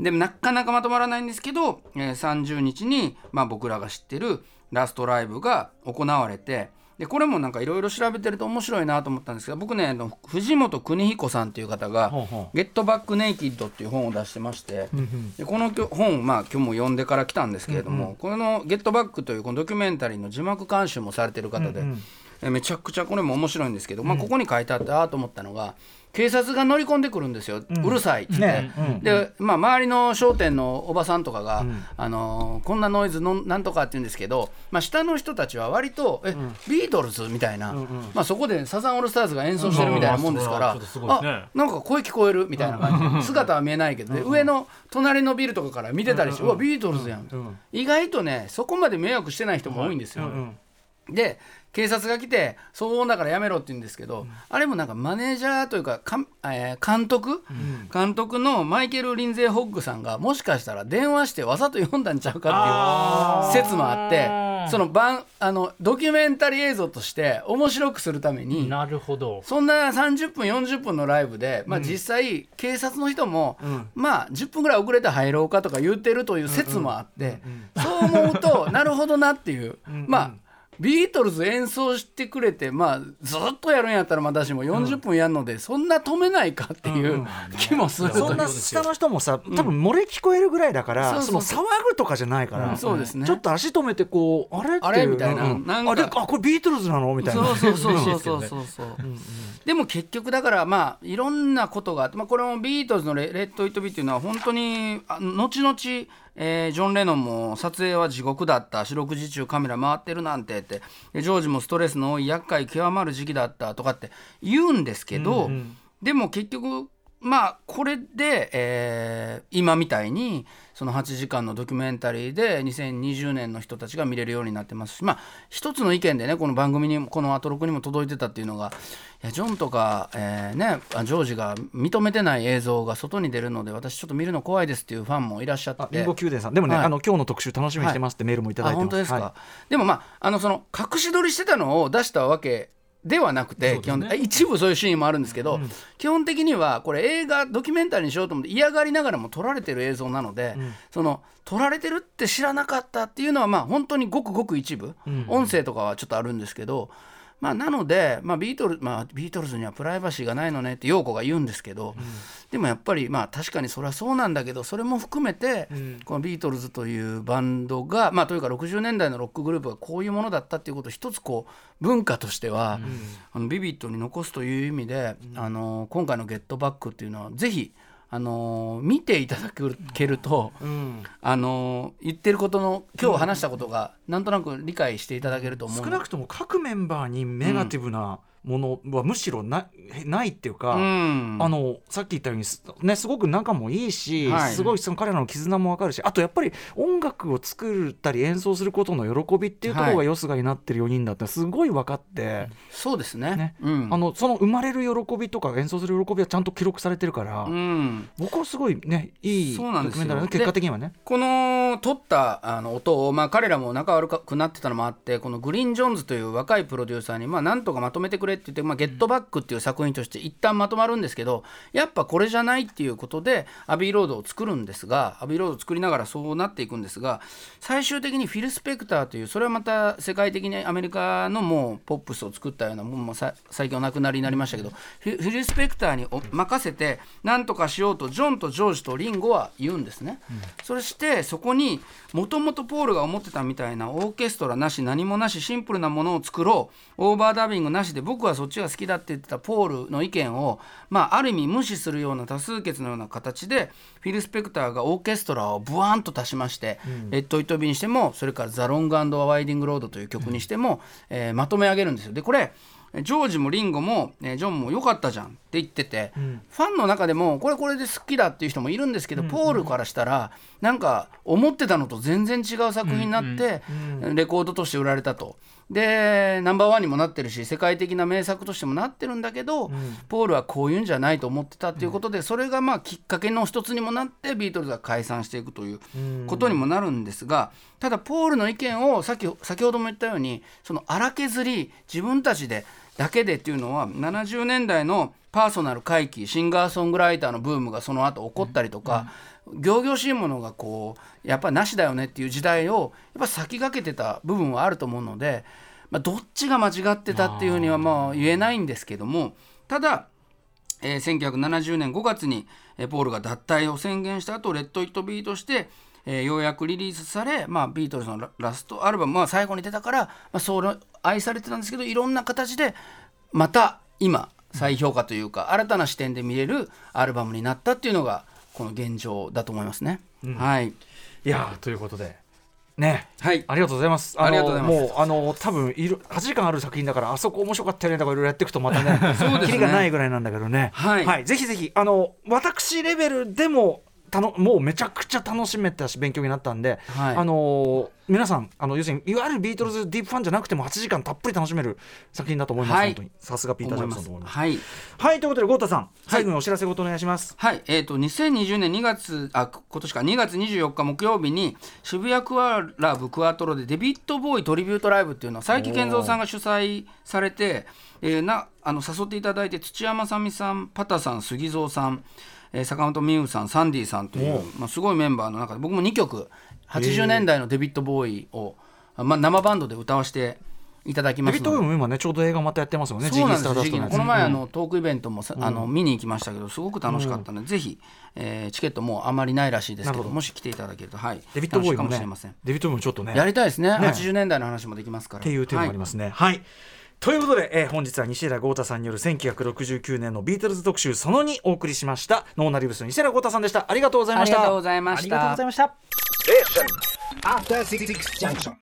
D: でもなかなかまとまらないんですけど、えー30日に、まあ、僕らが知ってるラストライブが行われてでこれもなんかいろいろ調べてると面白いなと思ったんですけど僕ねあの藤本邦彦さんっていう方が
B: ほうほ「
D: ゲットバックネイキッド」っていう本を出してまして、でこの本、まあ、今日も読んでから来たんですけれども、この「ゲットバック」というこのドキュメンタリーの字幕監修もされてる方で、えめちゃくちゃこれも面白いんですけど、まあ、ここに書いてあってああと思ったのが警察が乗り込んでくるんですよ、うるさいって。
B: ね。うん。
D: で、まあ、周りの商店のおばさんとかが、あのーこんなノイズのなんとかって言うんですけど、まあ、下の人たちは割と「え、ビートルズ?」みたいな、まあ、そこでサザンオールスターズが演奏してるみたいなもんですから、
C: あ
D: なんか声聞こえるみたいな感じ。姿は見えないけど、で上の隣のビルとかから見てたりして「うわビートルズやん」意外とねそこまで迷惑してない人も多いんですよ。で警察が来て騒音だからやめろって言うんですけど、あれもなんかマネージャーというかかん、えー監督、監督のマイケル・リンゼー・ホッグさんがもしかしたら電話してわざと読んだんちゃうかっていう説もあってその番あのドキュメンタリー映像として面白くするために。
C: なるほど。
D: そんな30分40分のライブで、まあ、実際警察の人も、まあ10分ぐらい遅れて入ろうかとか言ってるという説もあって、そう思うとなるほどなっていう、まあビートルズ演奏してくれて、まあ、ずっとやるんやったらまだしも40分やるので、そんな止めないかっていう気もする。
B: そんな下の人もさ多分漏れ聞こえるぐらいだから、
D: そうそう
B: その騒ぐとかじゃないから、
D: うん。そうですね。
B: ちょっと足止めてこうあれっていう
D: あれみたいな。
B: うん。
D: なんか
B: あれあこれビートルズなのみたいな。
D: そうそうそうそうそうそう。そうでも結局だからまあいろんなことがあって、まあ、これもビートルズのレ「レッド・イット・ビー」っていうのは本当にあ後々、えージョン・レノンも撮影は地獄だった。四六時中カメラ回ってるなんてって。でジョージもストレスの多い厄介極まる時期だったとかって言うんですけど、でも結局まあこれで、えー今みたいにその8時間のドキュメンタリーで2020年の人たちが見れるようになってますしまあ一つの意見でねこの番組にもこのアトロクにも届いてたっていうのがいやジョンとか、えーね、あジョージが認めてない映像が外に出るので私ちょっと見るの怖いですっていうファンもいらっしゃって。
B: あリンゴ宮殿さん。でもね、
D: はい。
B: あの今日の特集楽しみにしてますってメールもいただいてます、
D: あ本当ですか、
B: は
D: でもまああのその隠し撮りしてたのを出したわけではなくて、基本的一部そういうシーンもあるんですけど、基本的にはこれ映画ドキュメンタリーにしようと思って嫌がりながらも撮られてる映像なので、その撮られてるって知らなかったっていうのはまあ本当にごくごく一部、音声とかはちょっとあるんですけど。まあ、なので、まあ、ビートルまあ、ビートルズにはプライバシーがないのねって陽子が言うんですけど、でもやっぱりまあ確かにそれはそうなんだけどそれも含めて、このビートルズというバンドが、まあ、というか60年代のロックグループがこういうものだったっていうことを一つこう文化としては、あのビビッドに残すという意味で、あの今回の「ゲットバック」っていうのはぜひあの見ていただけると、あの言ってることの今日話したことがなん。となく理解していただけると思う
B: 少なくとも各メンバーにネガティブなものはむしろな,、ないっていうか、
D: うん。
B: あのさっき言ったようにす,、ね、すごく仲もいいし、
D: はい。
B: すごいその彼らの絆も分かるしあとやっぱり音楽を作ったり演奏することの喜びっていうところがよすがになってる4人だってすごい分かって、
D: そうですね。
B: ね。
D: うん。
B: あのその生まれる喜びとか演奏する喜びはちゃんと記録されてるから、
D: うん。
B: 僕はすごいねいいドキ
D: そうなんですよ。
B: ュメンタリーだね結果的にはね。
D: この撮ったあの音を、まあ、彼らも仲悪くなってたのもあってこのグリーン・ジョーンズという若いプロデューサーに、まあ、なんとかまとめてくれって言って「まあ、ゲットバック」っていう作品として一旦まとまるんですけどやっぱこれじゃないっていうことでアビーロードを作るんですがアビーロードを作りながらそうなっていくんですが最終的にフィル・スペクターというそれはまた世界的にアメリカのもうポップスを作ったようなもんもさ最近お亡くなりになりましたけどフィル・スペクターにお任せて何とかしようとジョンとジョージとリンゴは言うんですね。そしてそこにもともとポールが思ってたみたいなオーケストラなし何もなしシンプルなものを作ろうオーバーダビングなしで僕はそっちが好きだって言ってたポールの意見を、まあ、ある意味無視するような多数決のような形でフィル・スペクターがオーケストラをブワーンと足しまして「レット・イット・ビー」にしてもそれから「ザ・ロング・ワインディング・ロード」という曲にしても、えーまとめ上げるんですよ。でこれジョージもリンゴも、えージョンも良かったじゃんって言ってて、ファンの中でもこれこれで好きだっていう人もいるんですけど、ポールからしたらなんか思ってたのと全然違う作品になって、レコードとして売られたと。でナンバーワンにもなってるし世界的な名作としてもなってるんだけど、ポールはこういうんじゃないと思ってたっていうことで、それがまあきっかけの一つにもなってビートルズは解散していくということにもなるんですがただポールの意見をさっき先ほども言ったようにその荒削り自分たちでだけでっていうのは70年代のパーソナル回帰シンガーソングライターのブームがその後起こったりとか、仰々しいものがこうやっぱなしだよねっていう時代をやっぱ先駆けてた部分はあると思うので、まあ、どっちが間違ってたっていうふうにはまあ言えないんですけどもただえー1970年5月に、えポールが脱退を宣言した後レッド・イット・ビーとして、えーようやくリリースされ、まあ、ビートルズのララストアルバム、まあ、最後に出たから、まあ、そう愛されてたんですけどいろんな形でまた今再評価というか、新たな視点で見れるアルバムになったっていうのがこの現状だと思いますね。はい、
B: いやーということで。ね。
D: はい。
B: ありがとうございます。の
D: ありがとうございます。
B: もうあの多分いる8時間ある作品だからあそこ面白かったよねとかいろいろやっていくとまたね
D: そうですね。
B: キリがないぐらいなんだけどね。
D: はい。
B: ぜひぜひあの私レベルでもたのもうめちゃくちゃ楽しめたし勉強になったんで、
D: はい。
B: あの皆さんあの要するにいわゆるビートルズディープファンじゃなくても8時間たっぷり楽しめる作品だと思います、
D: はい。
B: 本当に。さすがピーター・ジソンと思います。はい、
D: はい
B: ということで豪太さん最後にお知らせごとお願いします。
D: はい、えー、と2020年2月あ今年か。2月24日木曜日に渋谷クアラブクワトロでデビッド・ボーイトリビュートライブっていうのを佐伯健三さんが主催されて、えーなあの誘っていただいて土屋正美さんパタさん杉蔵さん、えー坂本美羽さんサンディさんという、まあ、すごいメンバーの中で僕も2曲80年代のデビッド・ボーイを、まあ、生バンドで歌わせていただき
B: デビッド・ボウイも今ねちょうど映画またやってますよね。
D: そうなんですよ、
B: ジ
D: この前、あのトークイベントもさ、あの見に行きましたけど、すごく楽しかったので、ぜひ、えーチケットもうあまりないらしいですけど、もし来ていただけると、はい、
B: デビッド・ボウイ
D: 楽しいか
B: もね
D: もしれません。
B: デビッド・ボーイもちょっとね。
D: やりたいですね。
B: ね。
D: 80年代の話もできますから。
B: っていうテーマがありますね。はい、ということで、えー本日は西寺郷太さんによる1969年のビートルズ特集その2お送りしました。ノーナリブスの西寺豪太さんでした。ありがとうございました。
D: ありがとうございました。
C: ありがとうござい。ました